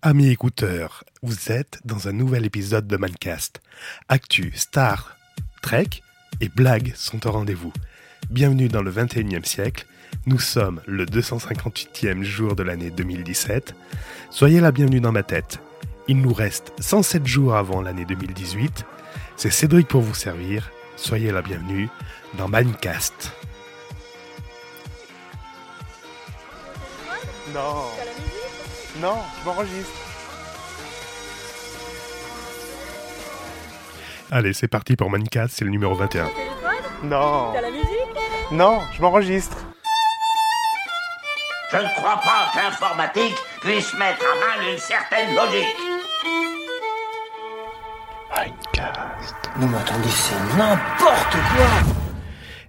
Amis écouteurs, vous êtes dans un nouvel épisode de Mancast. Actu, Star, Trek et blagues sont au rendez-vous. Bienvenue dans le 21e siècle. Nous sommes le 258e jour de l'année 2017. Soyez la bienvenue dans ma tête. Il nous reste 107 jours avant l'année 2018. C'est Cédric pour vous servir. Soyez la bienvenue dans Mancast. Non. Non, je m'enregistre. Allez, c'est parti pour Mancast, c'est le numéro 21. Non. T'as la musique? Non, je m'enregistre. Je ne crois pas que l'informatique puisse mettre à mal une certaine logique. Non mais attendez, c'est n'importe quoi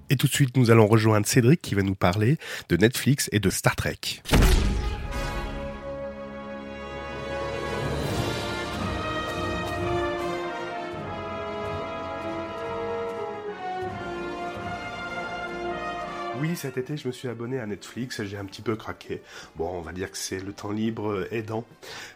Et tout de suite, nous allons rejoindre Cédric qui va nous parler de Netflix et de Star Trek. Cet été, je me suis abonné à Netflix et j'ai un petit peu craqué. Bon, on va dire que c'est le temps libre euh, aidant.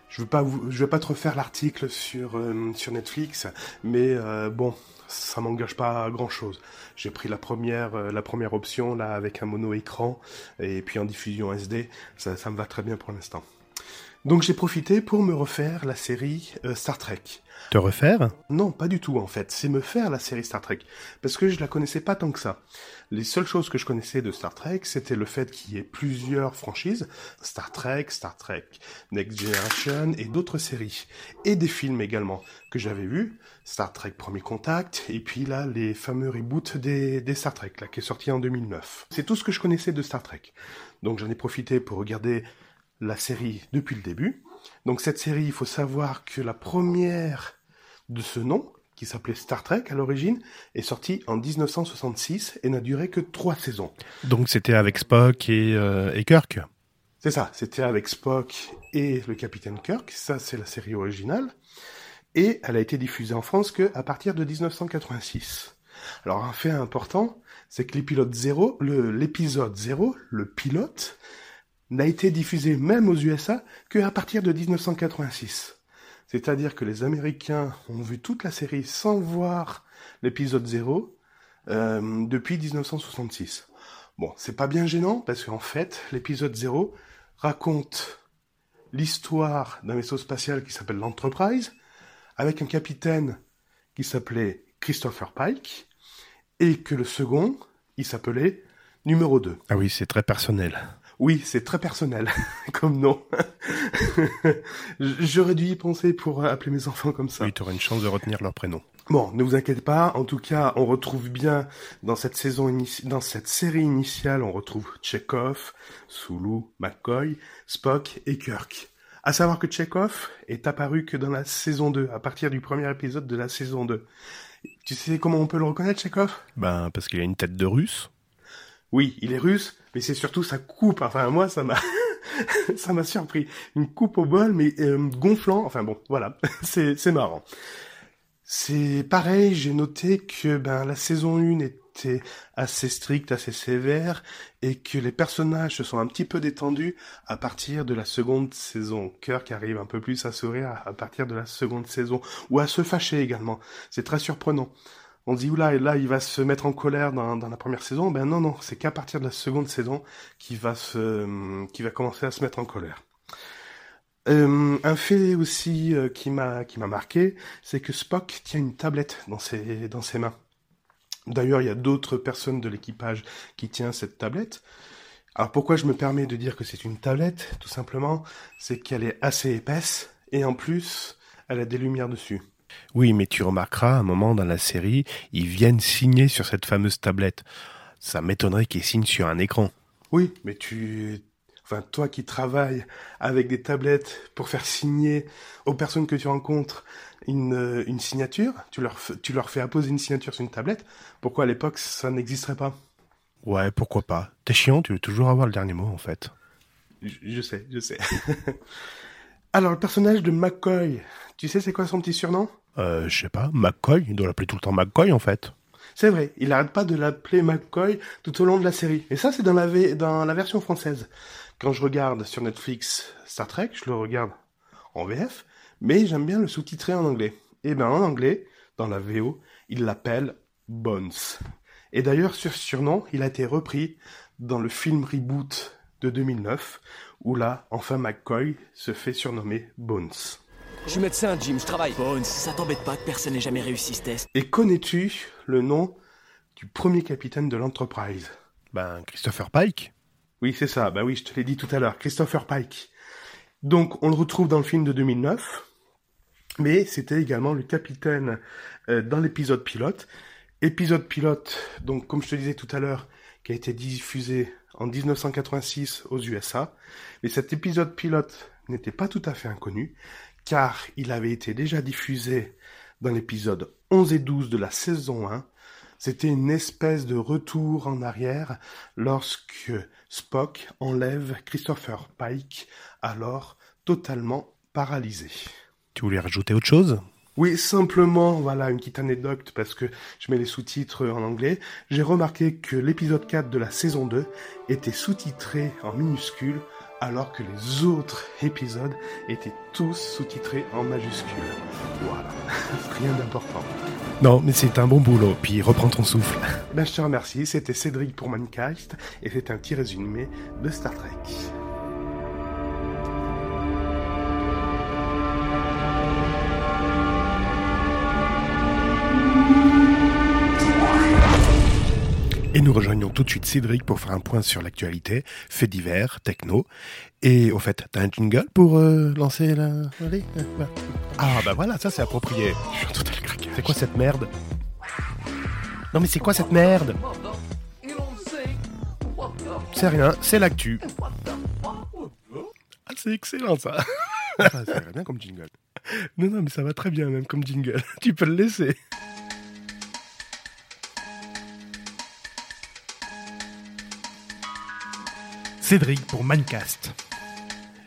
Je je veux pas te refaire l'article sur euh, sur Netflix, mais euh, bon, ça m'engage pas à grand chose. J'ai pris la première option là avec un mono écran et puis en diffusion SD, ça, me va très bien pour l'instant. Donc j'ai profité pour me refaire la série Star Trek. Te refaire? Non, pas du tout en fait. C'est me faire la série Star Trek. Parce que je la connaissais pas tant que ça. Les seules choses que je connaissais de Star Trek, c'était le fait qu'il y ait plusieurs franchises. Star Trek, Star Trek Next Generation et d'autres séries. Et des films également que j'avais vus. Star Trek Premier Contact. Et puis là, les fameux reboots des, des Star Trek, là, qui est sorti en 2009. C'est tout ce que je connaissais de Star Trek. Donc j'en ai profité pour regarder la série depuis le début. Donc cette série, il faut savoir que la première de ce nom, qui s'appelait Star Trek à l'origine, est sortie en 1966 et n'a duré que trois saisons. Donc c'était avec Spock et, euh, et Kirk. C'est ça, c'était avec Spock et le capitaine Kirk, ça c'est la série originale, et elle a été diffusée en France que à partir de 1986. Alors un fait important, c'est que l'épisode 0, le, l'épisode 0, le pilote, n'a été diffusé même aux USA que à partir de 1986. C'est-à-dire que les Américains ont vu toute la série sans voir l'épisode 0 euh, depuis 1966. Bon, c'est pas bien gênant parce qu'en fait, l'épisode 0 raconte l'histoire d'un vaisseau spatial qui s'appelle l'Enterprise, avec un capitaine qui s'appelait Christopher Pike, et que le second, il s'appelait numéro 2. Ah oui, c'est très personnel. Oui, c'est très personnel comme nom. J'aurais dû y penser pour appeler mes enfants comme ça. Oui, tu aurais une chance de retenir leur prénom. Bon, ne vous inquiétez pas. En tout cas, on retrouve bien dans cette saison dans cette série initiale, on retrouve Chekhov, Sulu, McCoy, Spock et Kirk. À savoir que Chekhov est apparu que dans la saison 2, à partir du premier épisode de la saison 2. Tu sais comment on peut le reconnaître, Chekhov? Ben, parce qu'il a une tête de russe. Oui, il est russe, mais c'est surtout sa coupe. Enfin, moi, ça m'a, ça m'a surpris. Une coupe au bol, mais euh, gonflant. Enfin bon, voilà, c'est, c'est marrant. C'est pareil, j'ai noté que ben la saison 1 était assez stricte, assez sévère, et que les personnages se sont un petit peu détendus à partir de la seconde saison. Kirk arrive un peu plus à sourire à, à partir de la seconde saison, ou à se fâcher également. C'est très surprenant. On dit oula, et là il va se mettre en colère dans, dans la première saison. Ben non, non, c'est qu'à partir de la seconde saison qu'il va se, qu'il va commencer à se mettre en colère. Euh, un fait aussi euh, qui m'a qui m'a marqué, c'est que Spock tient une tablette dans ses dans ses mains. D'ailleurs, il y a d'autres personnes de l'équipage qui tient cette tablette. Alors pourquoi je me permets de dire que c'est une tablette? Tout simplement, c'est qu'elle est assez épaisse et en plus, elle a des lumières dessus. Oui, mais tu remarqueras, à un moment dans la série, ils viennent signer sur cette fameuse tablette. Ça m'étonnerait qu'ils signent sur un écran. Oui, mais tu, enfin toi qui travailles avec des tablettes pour faire signer aux personnes que tu rencontres une, euh, une signature, tu leur, tu leur fais apposer une signature sur une tablette. Pourquoi à l'époque ça n'existerait pas? Ouais, pourquoi pas. T'es chiant, tu veux toujours avoir le dernier mot, en fait. je, je sais, je sais. Alors le personnage de McCoy, tu sais c'est quoi son petit surnom? Euh, je sais pas, McCoy, il doit l'appeler tout le temps McCoy, en fait. C'est vrai, il n'arrête pas de l'appeler McCoy tout au long de la série. Et ça, c'est dans la, version française. Quand je regarde sur Netflix Star Trek, je le regarde en VF, mais j'aime bien le sous-titrer en anglais. Et ben en anglais, dans la VO, il l'appelle Bones. Et d'ailleurs, ce surnom, il a été repris dans le film reboot de 2009, où là, enfin McCoy se fait surnommer Bones. Je suis médecin, Jim, je travaille. Bones, ça t'embête pas que personne n'ait jamais réussi ce test Et connais-tu le nom du premier capitaine de l'Enterprise Ben, Christopher Pike Oui, c'est ça, bah oui, je te l'ai dit tout à l'heure, Christopher Pike. Donc, on le retrouve dans le film de 2009, mais c'était également le capitaine euh, dans l'épisode pilote. Épisode pilote, donc comme je te disais tout à l'heure, qui a été diffusé en 1986 aux USA. Mais cet épisode pilote n'était pas tout à fait inconnu, car il avait été déjà diffusé dans l'épisode 11 et 12 de la saison 1. C'était une espèce de retour en arrière lorsque Spock enlève Christopher Pike, alors totalement paralysé. Tu voulais rajouter autre chose? Oui, simplement, voilà, une petite anecdote, parce que je mets les sous-titres en anglais. J'ai remarqué que l'épisode 4 de la saison 2 était sous-titré en minuscules, alors que les autres épisodes étaient tous sous-titrés en majuscules. Voilà, rien d'important. Non, mais c'est un bon boulot, puis reprends ton souffle. Ben, je te remercie, c'était Cédric pour Mancast, et c'est un petit résumé de Star Trek. Et nous rejoignons tout de suite Cédric pour faire un point sur l'actualité, faits divers, techno. Et au fait, t'as un jingle pour euh, lancer la... Allez. Ah bah voilà, ça c'est approprié. Je suis en total craquage. C'est quoi cette merde? Non mais c'est quoi cette merde? C'est rien, c'est l'actu. Ah c'est excellent ça. Ah, ça va bien comme jingle. Non non mais ça va très bien même comme jingle. Tu peux le laisser. Cédric pour Mancast.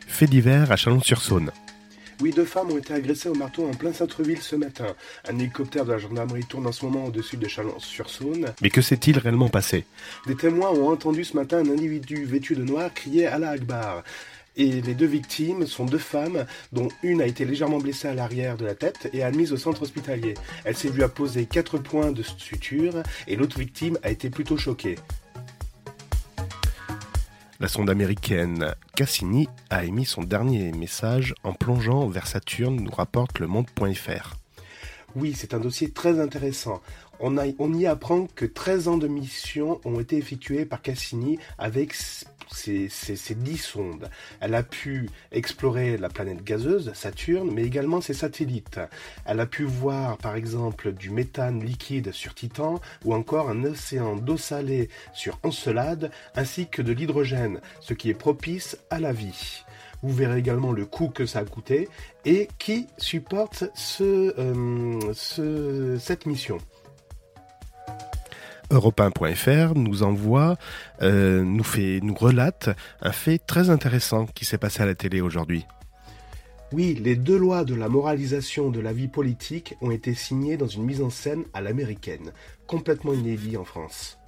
Fait divers à Chalon-sur-Saône. Oui, deux femmes ont été agressées au marteau en plein centre-ville ce matin. Un hélicoptère de la gendarmerie tourne en ce moment au-dessus de Chalon-sur-Saône. Mais que s'est-il réellement passé? Des témoins ont entendu ce matin un individu vêtu de noir crier Allah Akbar. Et les deux victimes sont deux femmes, dont une a été légèrement blessée à l'arrière de la tête et admise au centre hospitalier. Elle s'est vue apposer quatre points de suture et l'autre victime a été plutôt choquée. La sonde américaine Cassini a émis son dernier message en plongeant vers Saturne, nous rapporte le monde.fr. Oui, c'est un dossier très intéressant. On, y apprend que 13 ans de mission ont été effectués par Cassini avec ses, ses- ses 10 sondes. Elle a pu explorer la planète gazeuse, Saturne, mais également ses satellites. Elle a pu voir par exemple du méthane liquide sur Titan ou encore un océan d'eau salée sur Encelade ainsi que de l'hydrogène, ce qui est propice à la vie. Vous verrez également le coût que ça a coûté et qui supporte euh, ce- cette mission. Europe1.fr nous envoie, euh, nous fait, nous relate un fait très intéressant qui s'est passé à la télé aujourd'hui. Oui, les deux lois de la moralisation de la vie politique ont été signées dans une mise en scène à l'américaine, complètement inédit en France.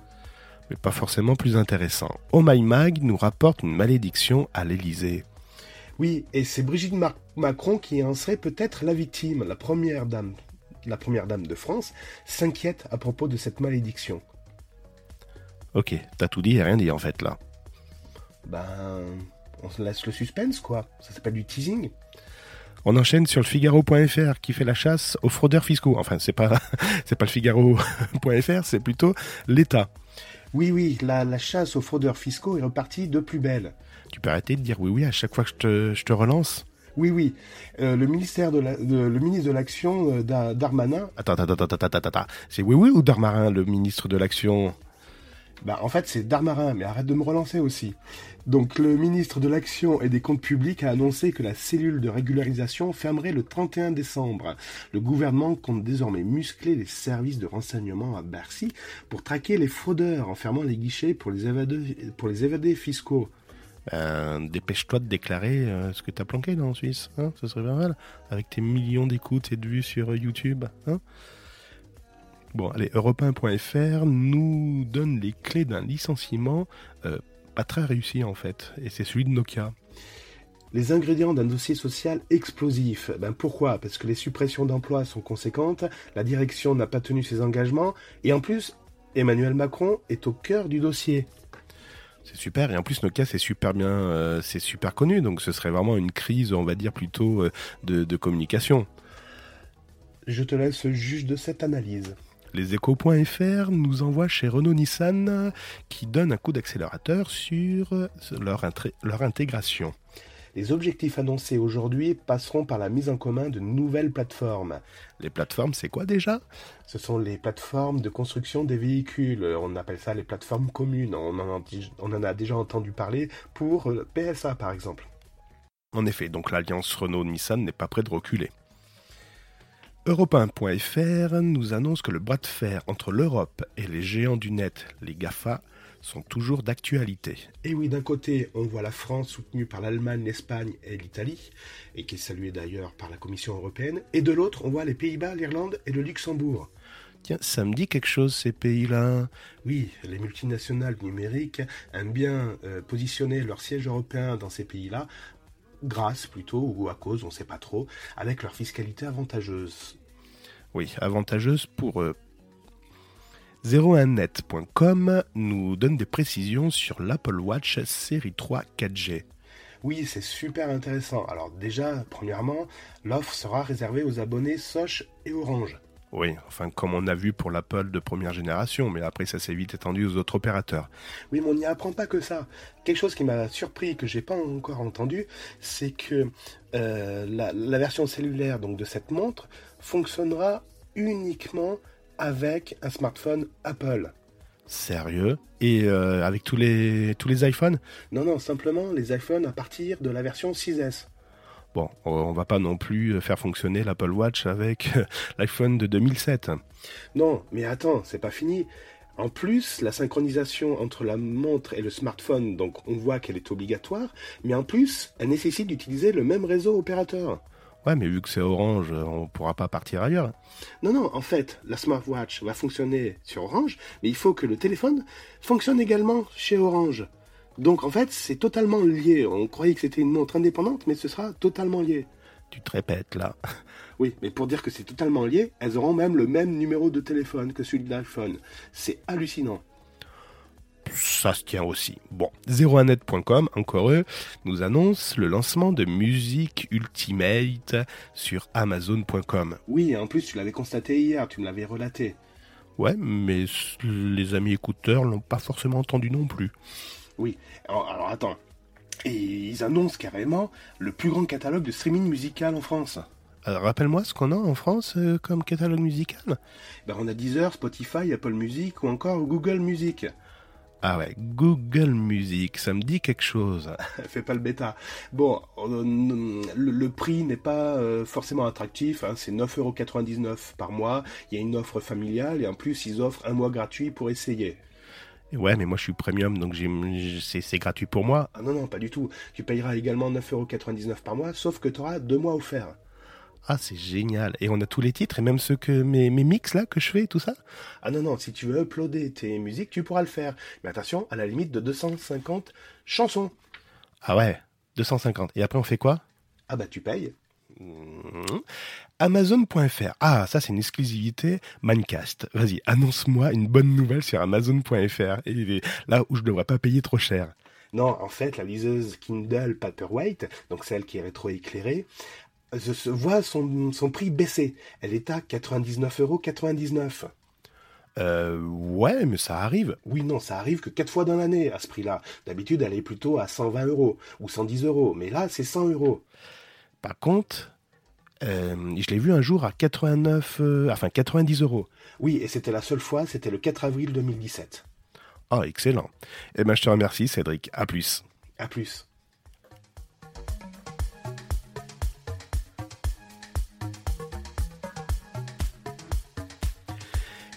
Mais pas forcément plus intéressant. Oh My Mag nous rapporte une malédiction à l'Elysée. Oui, et c'est Brigitte Mar- Macron qui en serait peut-être la victime. La première dame, la première dame de France s'inquiète à propos de cette malédiction. Ok, t'as tout dit et rien dit en fait là. Ben, on se laisse le suspense, quoi. Ça s'appelle du teasing. On enchaîne sur le Figaro.fr qui fait la chasse aux fraudeurs fiscaux. Enfin, c'est pas, c'est pas le Figaro.fr, c'est plutôt l'État. Oui, oui, la, la chasse aux fraudeurs fiscaux est repartie de plus belle. Tu peux arrêter de dire oui, oui à chaque fois que je te, je te relance Oui, oui. Euh, le ministère de la, de- le ministre de l'action euh, d'A- Darmanin, Attends, attends, attends, attends, attends, attends. C'est oui, oui ou Darmarin, le ministre de l'Action? Bah en fait c'est Darmarin, mais arrête de me relancer aussi. Donc le ministre de l'action et des comptes publics a annoncé que la cellule de régularisation fermerait le 31 décembre. Le gouvernement compte désormais muscler les services de renseignement à Bercy pour traquer les fraudeurs en fermant les guichets pour les évadés, pour les évadés fiscaux. Ben, dépêche-toi de déclarer euh, ce que t'as planqué là en Suisse. Hein ce serait pas mal. Avec tes millions d'écoutes et de vues sur euh, YouTube. Hein bon, allez, Europe1.fr nous donne les clés d'un licenciement euh, pas très réussi en fait. Et c'est celui de Nokia. Les ingrédients d'un dossier social explosif. Ben pourquoi? Parce que les suppressions d'emplois sont conséquentes, la direction n'a pas tenu ses engagements, et en plus, Emmanuel Macron est au cœur du dossier. C'est super, et en plus Nokia c'est super bien, euh, c'est super connu, donc ce serait vraiment une crise, on va dire plutôt euh, de, de communication. Je te laisse juge de cette analyse. Les échos.fr nous envoient chez Renault Nissan qui donne un coup d'accélérateur sur leur, intré- leur intégration. Les objectifs annoncés aujourd'hui passeront par la mise en commun de nouvelles plateformes. Les plateformes, c'est quoi déjà? Ce sont les plateformes de construction des véhicules. On appelle ça les plateformes communes. On en a, on en a déjà entendu parler pour euh, PSA par exemple. En effet, donc l'alliance Renault-Nissan n'est pas près de reculer. Europe1.fr nous annonce que le bras de fer entre l'Europe et les géants du net, les GAFA, sont toujours d'actualité. Et oui, d'un côté, on voit la France soutenue par l'Allemagne, l'Espagne et l'Italie, et qui est saluée d'ailleurs par la Commission européenne, et de l'autre, on voit les Pays-Bas, l'Irlande et le Luxembourg. Tiens, ça me dit quelque chose ces pays-là. Oui, les multinationales numériques aiment bien euh, positionner leur siège européen dans ces pays-là, grâce plutôt, ou à cause, on ne sait pas trop, avec leur fiscalité avantageuse. Oui, avantageuse pour eux. 01net.com nous donne des précisions sur l'Apple Watch série 3 4G. Oui, c'est super intéressant. Alors déjà, premièrement, l'offre sera réservée aux abonnés Soch et Orange. Oui, enfin comme on a vu pour l'Apple de première génération, mais après ça s'est vite étendu aux autres opérateurs. Oui, mais on n'y apprend pas que ça. Quelque chose qui m'a surpris, que j'ai pas encore entendu, c'est que euh, la, la version cellulaire donc de cette montre fonctionnera uniquement avec un smartphone Apple. Sérieux? Et euh, avec tous les, tous les iPhones? Non, non, simplement les iPhones à partir de la version 6S. Bon, on va pas non plus faire fonctionner l'Apple Watch avec l'iPhone de 2007. Non, mais attends, c'est pas fini. En plus, la synchronisation entre la montre et le smartphone, donc on voit qu'elle est obligatoire, mais en plus, elle nécessite d'utiliser le même réseau opérateur. Ouais, mais vu que c'est Orange, on pourra pas partir ailleurs. Non, non, en fait, la smartwatch va fonctionner sur Orange, mais il faut que le téléphone fonctionne également chez Orange. Donc en fait, c'est totalement lié. On croyait que c'était une montre indépendante, mais ce sera totalement lié. Tu te répètes là. Oui, mais pour dire que c'est totalement lié, elles auront même le même numéro de téléphone que celui de l'iPhone. C'est hallucinant. Ça se tient aussi. Bon, 01net.com, encore eux, nous annonce le lancement de Musique Ultimate sur Amazon.com. Oui, en plus, tu l'avais constaté hier, tu me l'avais relaté. Ouais, mais les amis écouteurs l'ont pas forcément entendu non plus. Oui, alors, alors attends. Et ils annoncent carrément le plus grand catalogue de streaming musical en France. Alors, rappelle-moi ce qu'on a en France euh, comme catalogue musical? Ben, on a Deezer, Spotify, Apple Music ou encore Google Music. Ah ouais, Google Music, ça me dit quelque chose. Fais pas le bêta. Bon, le, le, prix n'est pas euh, forcément attractif, hein, c'est 9,99€ par mois. Il y a une offre familiale et en plus ils offrent un mois gratuit pour essayer. Ouais, mais moi je suis premium, donc c'est gratuit pour moi. Ah non, non, pas du tout. Tu payeras également 9,99€ par mois, sauf que tu auras deux mois offerts. Ah, c'est génial. Et on a tous les titres, et même ceux que mes, mes mix là que je fais, tout ça Ah non, non, si tu veux uploader tes musiques, tu pourras le faire. Mais attention, à la limite de 250 chansons. Ah ouais, 250. Et après, on fait quoi? Ah bah, tu payes. Mmh. Amazon.fr. Ah, ça c'est une exclusivité Minecast. Vas-y, annonce-moi une bonne nouvelle sur Amazon.fr. Et là où je ne devrais pas payer trop cher. Non, en fait, la liseuse Kindle Paperwhite, donc celle qui est rétroéclairée, voit son, son prix baisser. Elle est à 99,99€. Euh, ouais, mais ça arrive. Oui, non, ça arrive que 4 fois dans l'année à ce prix-là. D'habitude, elle est plutôt à 120 euros ou 110 euros. Mais là, c'est 100 euros. Par contre, euh, je l'ai vu un jour à 89, euh, enfin 90 euros. Oui, et c'était la seule fois, c'était le 4 avril 2017. Ah, excellent. Eh ben, je te remercie, Cédric. À plus. À plus.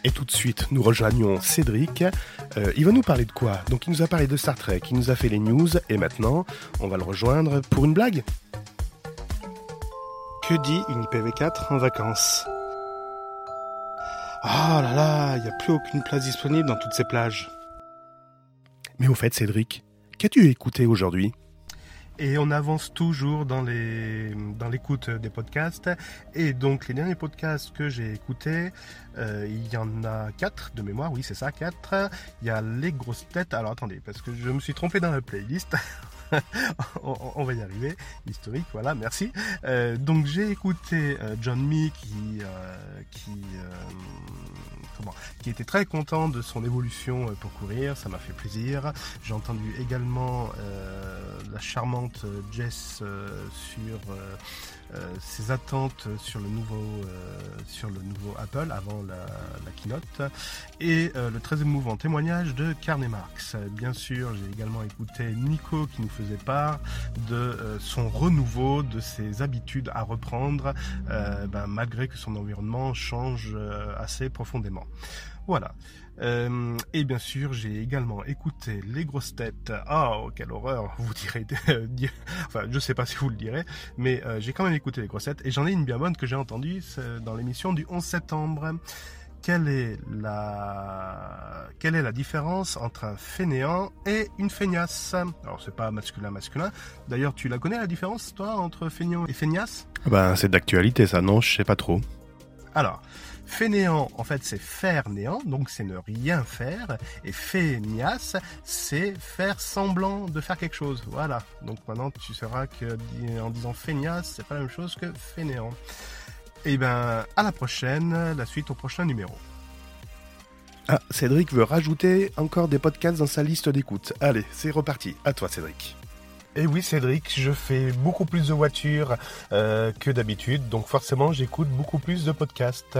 Et tout de suite, nous rejoignons Cédric. Euh, il va nous parler de quoi? Donc, il nous a parlé de Star Trek, il nous a fait les news, et maintenant, on va le rejoindre pour une blague. Que dit une IPv4 en vacances? Ah là là, il n'y a plus aucune place disponible dans toutes ces plages. Mais au fait, Cédric, qu'as-tu écouté aujourd'hui? Et on avance toujours dans l'écoute des podcasts. Et donc les derniers podcasts que j'ai écoutés, euh, il y en a quatre de mémoire, oui c'est ça, quatre. Il y a les grosses têtes. Alors attendez, parce que je me suis trompé dans la playlist. on, va y arriver. Historique, voilà, merci. Euh, donc j'ai écouté euh, John Mee qui qui euh, qui était très content de son évolution euh, pour courir, ça m'a fait plaisir. J'ai entendu également euh, la charmante Jess euh, sur euh, euh, ses attentes sur le nouveau euh, sur le nouveau Apple avant la, la keynote et euh, le très émouvant témoignage de Carne Marx. Euh, Bien sûr, j'ai également écouté Nico qui nous faisait part de euh, son renouveau, de ses habitudes à reprendre, euh, ben, malgré que son environnement change euh, assez profondément. Voilà. Euh, et bien sûr, j'ai également écouté les grosses têtes. Oh, quelle horreur, vous direz. dire- enfin, je sais pas si vous le direz, mais euh, j'ai quand même écouté les grosses têtes et j'en ai une bien bonne que j'ai entendue dans l'émission du 11 septembre. Quelle est la quelle est la différence entre un fainéant et une feignasse? Alors c'est pas masculin masculin. D'ailleurs, tu la connais la différence toi entre fainéant et feignasse? Ben, c'est d'actualité, ça, non? Je sais pas trop. alors, fainéant, en fait, c'est faire néant, donc c'est ne rien faire. Et feignasse, c'est faire semblant de faire quelque chose. Voilà. Donc maintenant, tu sauras que en disant feignasse, c'est pas la même chose que fainéant. Et ben, à la prochaine, la suite au prochain numéro. Ah, Cédric veut rajouter encore des podcasts dans sa liste d'écoute. Allez, c'est reparti. À toi, Cédric. Et oui, Cédric, je fais beaucoup plus de voitures euh, que d'habitude, donc forcément, j'écoute beaucoup plus de podcasts.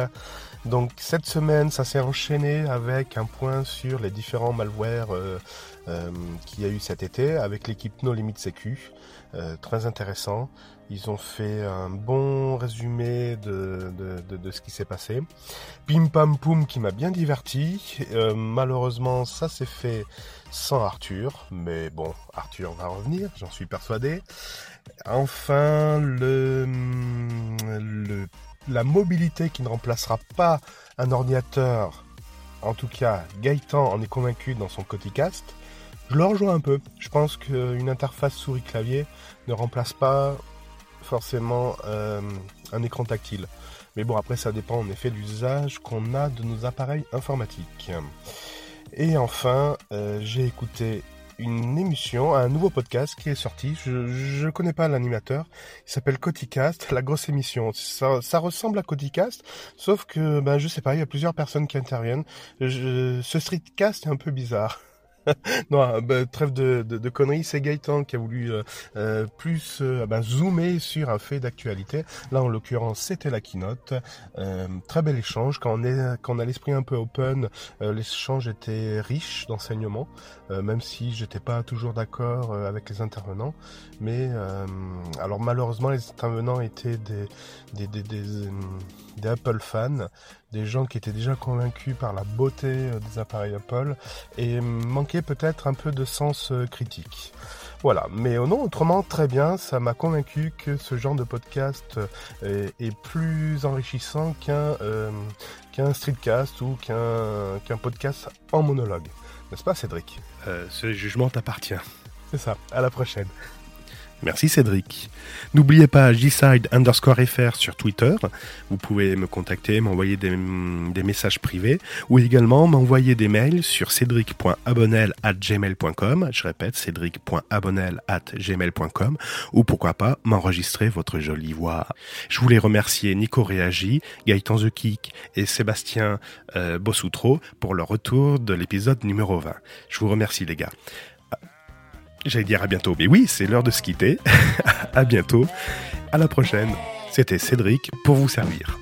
Donc cette semaine, ça s'est enchaîné avec un point sur les différents malwares euh, euh, qu'il y a eu cet été avec l'équipe No Limit Sécu. Euh, très intéressant. Ils ont fait un bon résumé de, de, de, ce qui s'est passé. Pim Pam Poum qui m'a bien diverti. Euh, malheureusement, ça s'est fait sans Arthur, mais bon, Arthur va revenir, j'en suis persuadé. Enfin, le, le, la mobilité qui ne remplacera pas un ordinateur, en tout cas Gaëtan en est convaincu dans son Coticast, je le rejoins un peu. Je pense qu'une interface souris-clavier ne remplace pas forcément euh, un écran tactile. Mais bon, après, ça dépend en effet de l'usage qu'on a de nos appareils informatiques. Et enfin, euh, j'ai écouté une émission, un nouveau podcast qui est sorti. Je je connais pas l'animateur. Il s'appelle Coticast, la grosse émission. Ça, ça ressemble à Coticast, sauf que ben je sais pas, il y a plusieurs personnes qui interviennent. Ce streetcast est un peu bizarre. non, ben, trêve de, de, conneries, c'est Gaëtan qui a voulu euh, euh, plus euh, ben, zoomer sur un fait d'actualité. Là, en l'occurrence, c'était la keynote. Euh, très bel échange. Quand on, a l'esprit un peu open, euh, l'échange était riche d'enseignements, euh, même si j'étais pas toujours d'accord euh, avec les intervenants. Mais euh, alors malheureusement, les intervenants étaient des, des, des, euh, des Apple fans, des gens qui étaient déjà convaincus par la beauté euh, des appareils Apple et manquaient peut-être un peu de sens euh, critique. Voilà, mais euh, non, autrement très bien, ça m'a convaincu que ce genre de podcast est, est plus enrichissant qu'un euh, qu'un streetcast ou qu'un podcast en monologue. N'est-ce pas Cédric? Euh, ce jugement t'appartient. C'est ça, à la prochaine. Merci Cédric. N'oubliez pas jside underscore fr sur Twitter. Vous pouvez me contacter, m'envoyer des, des messages privés ou également m'envoyer des mails sur cédric.abonnel@gmail.com. Je répète, cédric.abonnel@gmail.com ou pourquoi pas m'enregistrer votre jolie voix. Je voulais remercier Nico Réagi, Gaëtan The Kick et Sébastien euh, pour leur retour de l'épisode numéro 20. Je vous remercie les gars. J'allais dire à bientôt, mais oui, c'est l'heure de se quitter. à bientôt. À la prochaine. C'était Cédric pour vous servir.